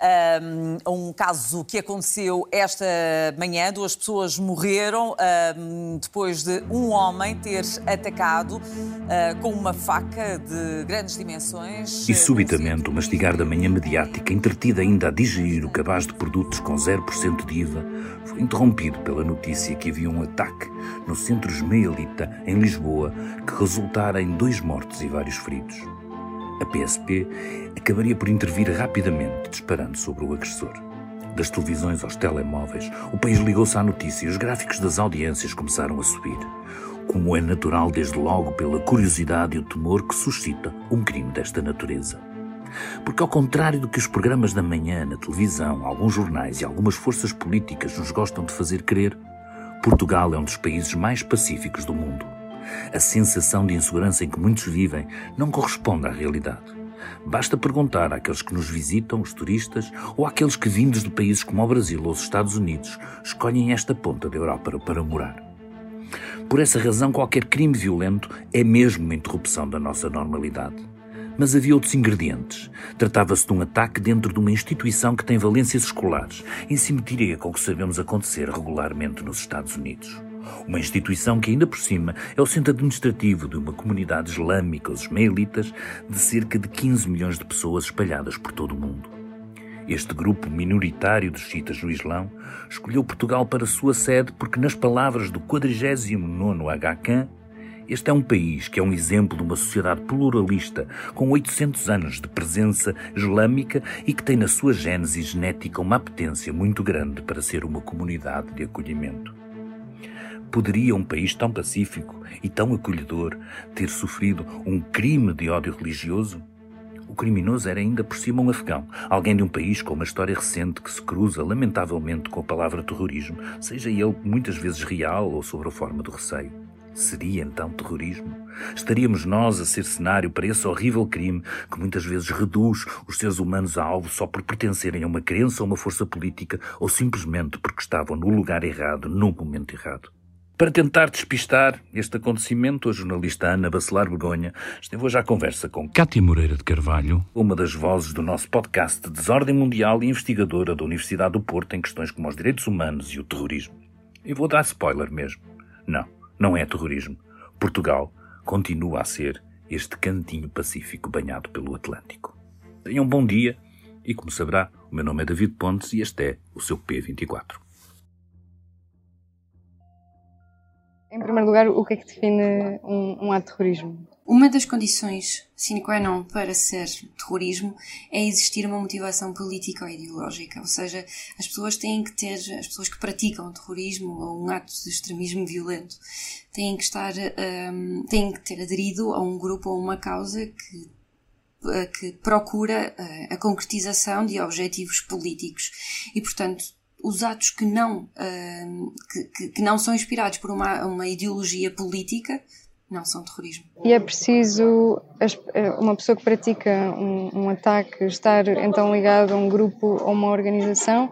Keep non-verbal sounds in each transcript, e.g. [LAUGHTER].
um, um caso que aconteceu esta manhã. Duas pessoas morreram um, depois de um homem ter atacado uh, com uma faca de grandes dimensões. E subitamente o mastigar da manhã mediática, entretida ainda a digerir o cabaz de produtos com 0% de IVA, foi interrompido pela notícia que havia um ataque no centro Esmaelita, em Lisboa, que resultara em dois mortos e vários feridos. A PSP acabaria por intervir rapidamente, disparando sobre o agressor. Das televisões aos telemóveis, o país ligou-se à notícia e os gráficos das audiências começaram a subir. Como é natural, desde logo, pela curiosidade e o temor que suscita um crime desta natureza. Porque, ao contrário do que os programas da manhã na televisão, alguns jornais e algumas forças políticas nos gostam de fazer crer, Portugal é um dos países mais pacíficos do mundo. A sensação de insegurança em que muitos vivem não corresponde à realidade. Basta perguntar àqueles que nos visitam, os turistas, ou àqueles que, vindos de países como o Brasil ou os Estados Unidos, escolhem esta ponta da Europa para morar. Por essa razão, qualquer crime violento é mesmo uma interrupção da nossa normalidade. Mas havia outros ingredientes. Tratava-se de um ataque dentro de uma instituição que tem valências escolares, em simetria com o que sabemos acontecer regularmente nos Estados Unidos. Uma instituição que, ainda por cima, é o centro administrativo de uma comunidade islâmica, os ismaelitas, de cerca de 15 milhões de pessoas espalhadas por todo o mundo. Este grupo minoritário dos chiitas no Islão escolheu Portugal para sua sede porque, nas palavras do 49º Hakan, este é um país que é um exemplo de uma sociedade pluralista, com 800 anos de presença islâmica e que tem na sua gênese genética uma apetência muito grande para ser uma comunidade de acolhimento. Poderia um país tão pacífico e tão acolhedor ter sofrido um crime de ódio religioso? O criminoso era ainda por cima um afegão, alguém de um país com uma história recente que se cruza lamentavelmente com a palavra terrorismo, seja ele muitas vezes real ou sobre a forma do receio. Seria então terrorismo? Estaríamos nós a ser cenário para esse horrível crime que muitas vezes reduz os seres humanos a alvo só por pertencerem a uma crença ou uma força política ou simplesmente porque estavam no lugar errado, no momento errado? Para tentar despistar este acontecimento, a jornalista Ana Bacelar Begonha esteve hoje à conversa com Cátia Moreira de Carvalho, uma das vozes do nosso podcast de Desordem Mundial e investigadora da Universidade do Porto em questões como os direitos humanos e o terrorismo. E vou dar spoiler mesmo. Não, não é terrorismo. Portugal continua a ser este cantinho pacífico banhado pelo Atlântico. Tenham um bom dia e, como saberá, o meu nome é David Pontes e este é o seu P24. Em primeiro lugar, o que é que define um, um ato de terrorismo? Uma das condições sine qua non para ser terrorismo é existir uma motivação política ou ideológica, ou seja, as pessoas têm que ter, as pessoas que praticam terrorismo ou um ato de extremismo violento, têm que estar, um, têm que ter aderido a um grupo ou uma causa que que procura a concretização de objetivos políticos e, portanto, os atos que não, que, que, não são inspirados por uma, uma ideologia política não são terrorismo. E é preciso eh, uma pessoa que pratica um, um ataque estar então ligado a um grupo ou uma organização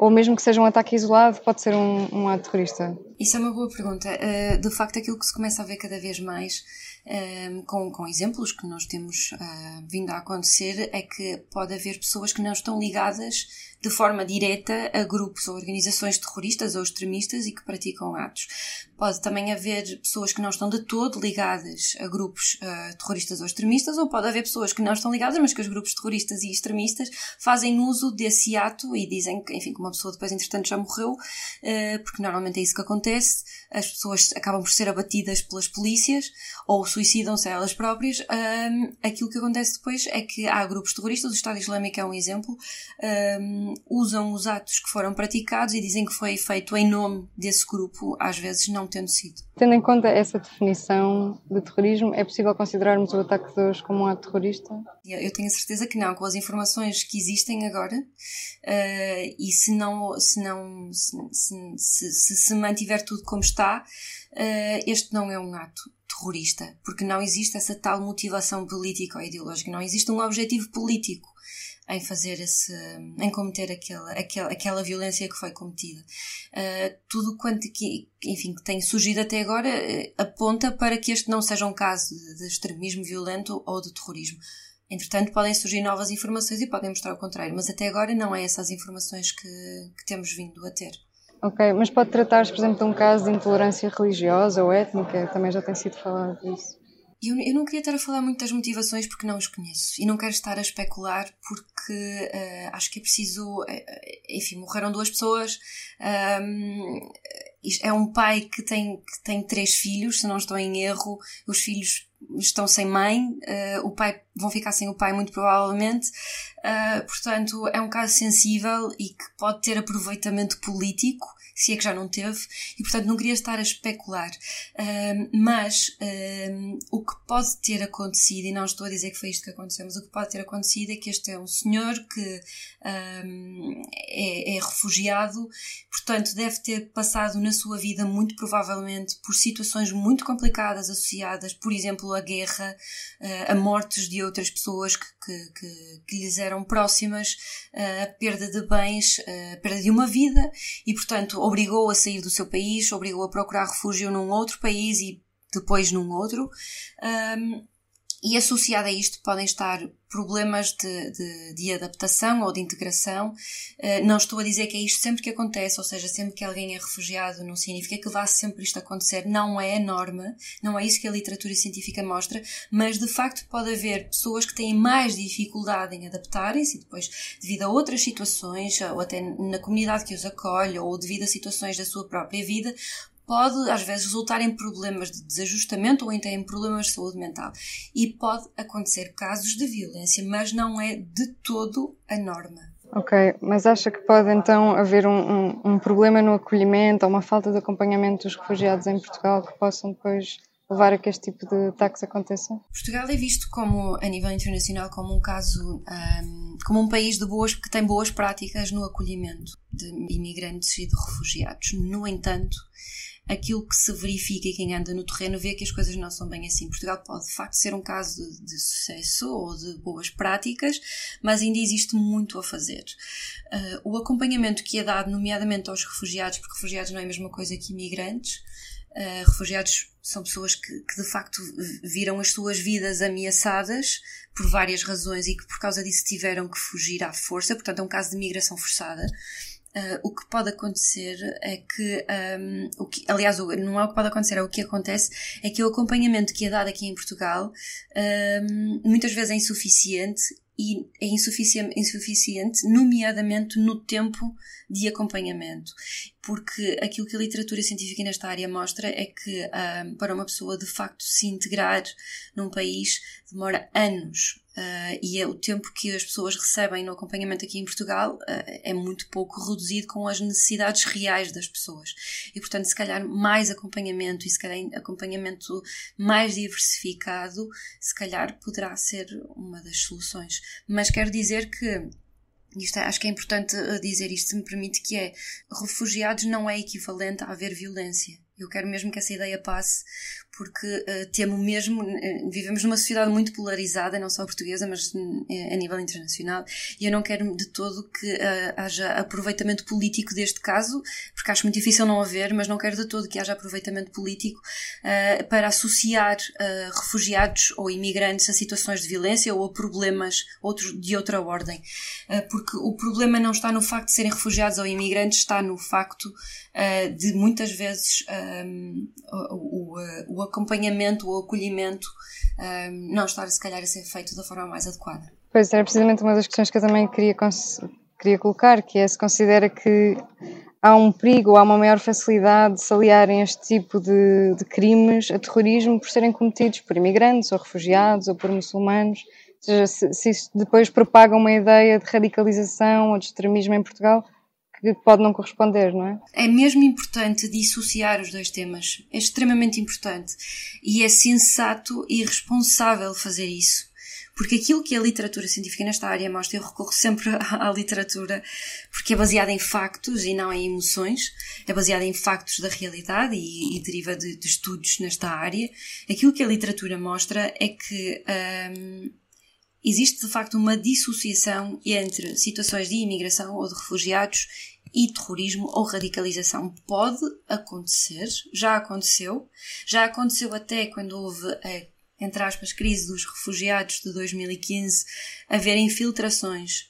ou mesmo que seja um ataque isolado, pode ser um, um ato terrorista? Isso é uma boa pergunta. Uh, de facto, aquilo que se começa a ver cada vez mais, uh, com, com exemplos que nós temos vindo a acontecer, é que pode haver pessoas que não estão ligadas de forma direta a grupos ou organizações terroristas ou extremistas e que praticam atos. Pode também haver pessoas que não estão de todo ligadas a grupos uh, terroristas ou extremistas, ou pode haver pessoas que não estão ligadas, mas que os grupos terroristas e extremistas fazem uso desse ato e dizem que, enfim, que uma pessoa depois, entretanto, já morreu, uh, porque normalmente é isso que acontece. As pessoas acabam por ser abatidas pelas polícias ou suicidam-se a elas próprias. Aquilo que acontece depois é que há grupos terroristas, o Estado Islâmico é um exemplo. Usam os atos que foram praticados e dizem que foi feito em nome desse grupo, às vezes não tendo sido. Tendo em conta essa definição de terrorismo, é possível considerarmos o ataque de hoje como um ato terrorista? Eu tenho a certeza que não, com as informações que existem agora, uh, e se não se, não, se, se, se, se mantiver tudo como está, uh, este não é um ato terrorista, porque não existe essa tal motivação política ou ideológica, não existe um objetivo político em fazer esse, em cometer aquela, aquela, aquela violência que foi cometida. Uh, tudo quanto que, enfim, que tem surgido até agora uh, aponta para que este não seja um caso de, de extremismo violento ou de terrorismo. Entretanto, podem surgir novas informações e podem mostrar o contrário, mas até agora não é essas informações que, que temos vindo a ter. Ok, mas pode tratar-se, por exemplo, de um caso de intolerância religiosa ou étnica, também já tem sido falado disso. Eu, eu não queria estar a falar muito das motivações porque não os conheço e não quero estar a especular porque uh, acho que é preciso. Uh, enfim, morreram duas pessoas. Um, é um pai que tem, que tem três filhos, se não estou em erro. Os filhos estão sem mãe, uh, o pai vão ficar sem o pai muito provavelmente. Uh, portanto, é um caso sensível e que pode ter aproveitamento político se é que já não teve, e portanto não queria estar a especular. mas o que pode ter acontecido, e não estou a dizer que foi isto que aconteceu, mas o que pode ter acontecido é que este é um senhor que é, é refugiado, portanto deve ter passado na sua vida muito provavelmente por situações muito complicadas associadas, por exemplo, à guerra, uh, a mortes de outras pessoas que, que, que, que lhes eram próximas, uh, a perda de bens, uh, a perda de uma vida e, portanto, obrigou a sair do seu país, obrigou a procurar refúgio num outro país e depois num outro. Um, e associado a isto podem estar problemas de, de, de, adaptação ou de integração. Uh, não estou a dizer que é isto sempre que acontece, ou seja, sempre que alguém é refugiado não significa que vá sempre isto acontecer. Não é a norma, não é isso que a literatura científica mostra, mas de facto pode haver pessoas que têm mais dificuldade em adaptarem-se e depois, devido a outras situações, ou até na comunidade que os acolhe, ou devido a situações da sua própria vida, pode às vezes resultar em problemas de desajustamento ou até em problemas de saúde mental. E pode acontecer casos de violência, mas não é de todo a norma. Ok, mas acha que pode então haver um, um, um problema no acolhimento ou uma falta de acompanhamento dos refugiados em Portugal que possam depois levar a que este tipo de ataques aconteçam? Portugal é visto como, a nível internacional, como um caso, um, como um país de boas, que tem boas práticas no acolhimento de imigrantes e de refugiados. No entanto, aquilo que se verifica e quem anda no terreno vê que as coisas não são bem assim. Portugal pode de facto ser um caso de, de sucesso ou de boas práticas, mas ainda existe muito a fazer. Uh, o acompanhamento que é dado, nomeadamente aos refugiados, porque refugiados não é a mesma coisa que imigrantes, uh, refugiados são pessoas que, que, de facto viram as suas vidas ameaçadas por várias razões e que por causa disso tiveram que fugir à força, portanto é um caso de migração forçada. Uh, o que pode acontecer é que, um, o que, aliás, não é o que pode acontecer, é o que acontece, é que o acompanhamento que é dado aqui em Portugal um, muitas vezes é insuficiente e é insuficiente, insuficiente, nomeadamente no tempo de acompanhamento. Porque aquilo que a literatura científica nesta área mostra é que um, para uma pessoa de facto se integrar num país demora anos. Uh, e é o tempo que as pessoas recebem no acompanhamento aqui em Portugal uh, é muito pouco reduzido com as necessidades reais das pessoas. E, portanto, se calhar mais acompanhamento e se calhar acompanhamento mais diversificado, se calhar poderá ser uma das soluções. Mas quero dizer que isto é, acho que é importante uh, dizer isto, se me permite, que é refugiados não é equivalente a haver violência. Eu quero mesmo que essa ideia passe, porque uh, temo mesmo, uh, vivemos numa sociedade muito polarizada, não só portuguesa, mas uh, a nível internacional, e eu não quero de todo que haja aproveitamento político deste caso, porque acho muito difícil não haver, mas não quero de todo que haja aproveitamento político para associar refugiados ou imigrantes a situações de violência ou a problemas de outra ordem. porque o problema não está no facto de serem refugiados ou imigrantes, está no facto de muitas vezes o, o, o acompanhamento, o acolhimento um, não estar, se calhar, a ser feito da forma mais adequada. Pois, era precisamente uma das questões que eu também queria, queria colocar, que é se considera que há um perigo, há uma maior facilidade de se aliarem este tipo de, de crimes a terrorismo por serem cometidos por imigrantes ou refugiados ou por muçulmanos Ou seja, se, se isso depois propaga uma ideia de radicalização ou de extremismo em Portugal, que pode não corresponder, não é? É mesmo importante dissociar os dois temas. É extremamente importante. E é sensato e responsável fazer isso. Porque aquilo que a literatura científica nesta área mostra, eu recorro sempre [LAUGHS] à literatura, porque é baseada em factos e não em emoções, é baseada em factos da realidade e, e deriva de, de, estudos nesta área. Aquilo que a literatura mostra é que hum, existe de facto uma dissociação entre situações de imigração ou de refugiados e terrorismo ou radicalização. Pode acontecer, já aconteceu, já aconteceu até quando houve a entre aspas, crise dos refugiados de 2015, haver infiltrações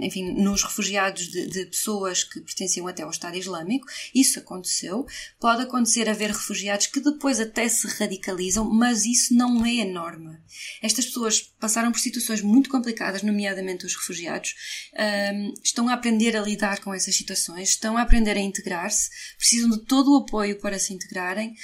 enfim, nos refugiados de, de, pessoas que pertenciam até ao Estado Islâmico. Isso aconteceu. Pode acontecer haver refugiados que depois até se radicalizam, mas isso não é a norma. Estas pessoas passaram por situações muito complicadas, nomeadamente os refugiados, estão a aprender a lidar com essas situações, estão a aprender a integrar-se, precisam de todo o apoio para se integrarem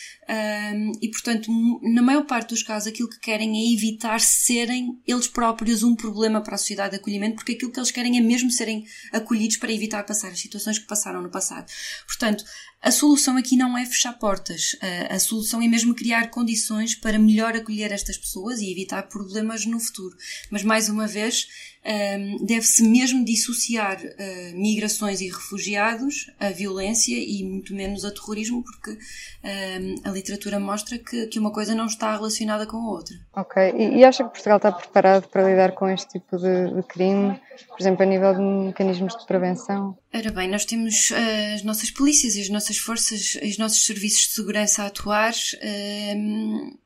e, portanto, na maior parte dos casos, aquilo que querem é evitar serem eles próprios um problema para a sociedade sociedade de acolhimento, porque aquilo que eles querem é mesmo serem acolhidos para evitar passar as situações que passaram no passado. Portanto, a solução aqui não é fechar portas. A, a solução é mesmo criar condições para melhor acolher estas pessoas e evitar problemas no futuro. Mas, mais uma vez, um, deve-se mesmo dissociar uh, migrações e refugiados, a violência e muito menos a terrorismo, porque um, a literatura mostra que, que uma coisa não está relacionada com a outra. Ok, e, e acha que Portugal está preparado para lidar com este tipo de, de crime, por exemplo, a nível de mecanismos de prevenção? Ora bem, nós temos uh, as nossas polícias e as nossas forças, os nossos serviços de segurança a atuar. Um,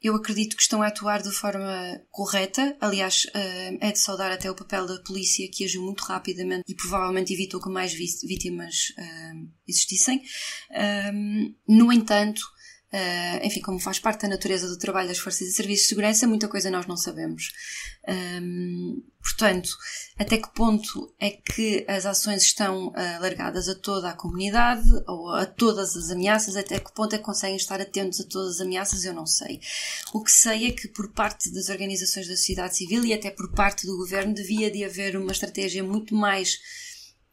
eu acredito que estão a atuar de forma correta. Aliás, eh, é de saudar até o papel da polícia, que agiu muito rapidamente e provavelmente evitou que mais vítimas eh, existissem. No entanto, Uh, enfim, como faz parte da natureza do trabalho das forças e serviços de segurança, muita coisa nós não sabemos. Um, portanto, até que ponto é que as ações estão uh, largadas a toda a comunidade ou a todas as ameaças? Até que ponto é que conseguem estar atentos a todas as ameaças? Eu não sei. O que sei é que por parte das organizações da sociedade civil e até por parte do governo devia de haver uma estratégia muito mais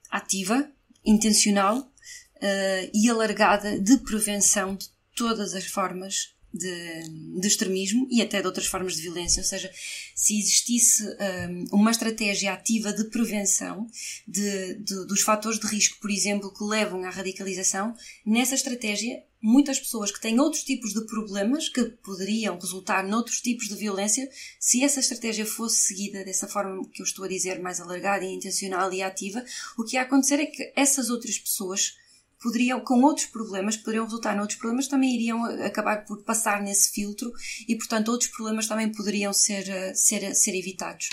ativa, intencional uh, e alargada de prevenção de todas as formas de, de, extremismo e até de outras formas de violência, ou seja, se existisse um, uma estratégia ativa de prevenção de, de, dos fatores de risco, por exemplo, que levam à radicalização, nessa estratégia, muitas pessoas que têm outros tipos de problemas que poderiam resultar noutros tipos de violência, se essa estratégia fosse seguida dessa forma que eu estou a dizer, mais alargada e intencional e ativa, o que ia acontecer é que essas outras pessoas poderiam, com outros problemas, que poderiam resultar noutros problemas, também iriam acabar por passar nesse filtro e, portanto, outros problemas também poderiam ser, eh, ser, ser evitados.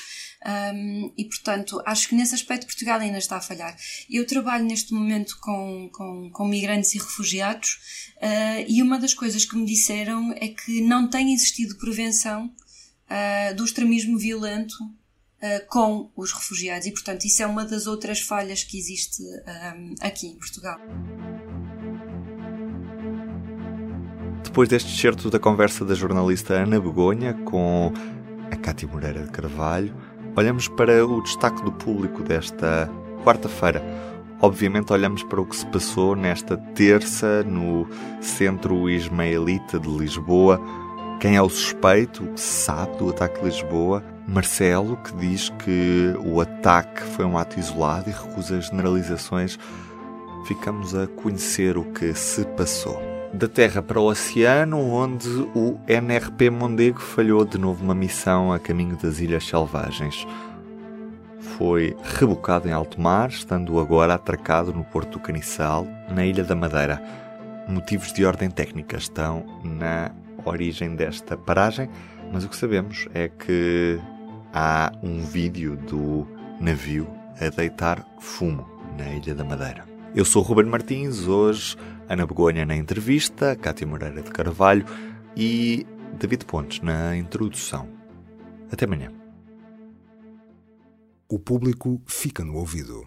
Um, e, portanto, acho que nesse aspecto Portugal ainda está a falhar. Eu trabalho neste momento com, com, com migrantes e refugiados uh, e uma das coisas que me disseram é que não tem existido prevenção uh, do extremismo violento uh, com os refugiados e, portanto, isso é uma das outras falhas que existe um, ehm, aqui em Portugal. Depois deste excerto da conversa da jornalista Ana Begonha com a Cátia Moreira de Carvalho, olhamos para o destaque do público desta quarta-feira. Obviamente, olhamos para o que se passou nesta terça no Centro Ismaelita de Lisboa. Quem é o suspeito, o que se sabe do ataque de Lisboa Marcelo, que diz que o ataque foi um ato isolado e recusa generalizações, ficamos a conhecer o que se passou. Da Terra para o Oceano, onde o NRP Mondego falhou de novo uma missão a caminho das Ilhas Selvagens. Foi rebocado em alto mar, estando agora atracado no Porto do Caniçal, na Ilha da Madeira. Motivos de ordem técnica estão na origem desta paragem, mas o que sabemos é que há um vídeo do navio a deitar fumo na Ilha da Madeira. Eu sou Ruben Martins, hoje Ana Begonha na entrevista, Cátia Moreira de Carvalho e David Pontes na introdução. Até amanhã. O público fica no ouvido.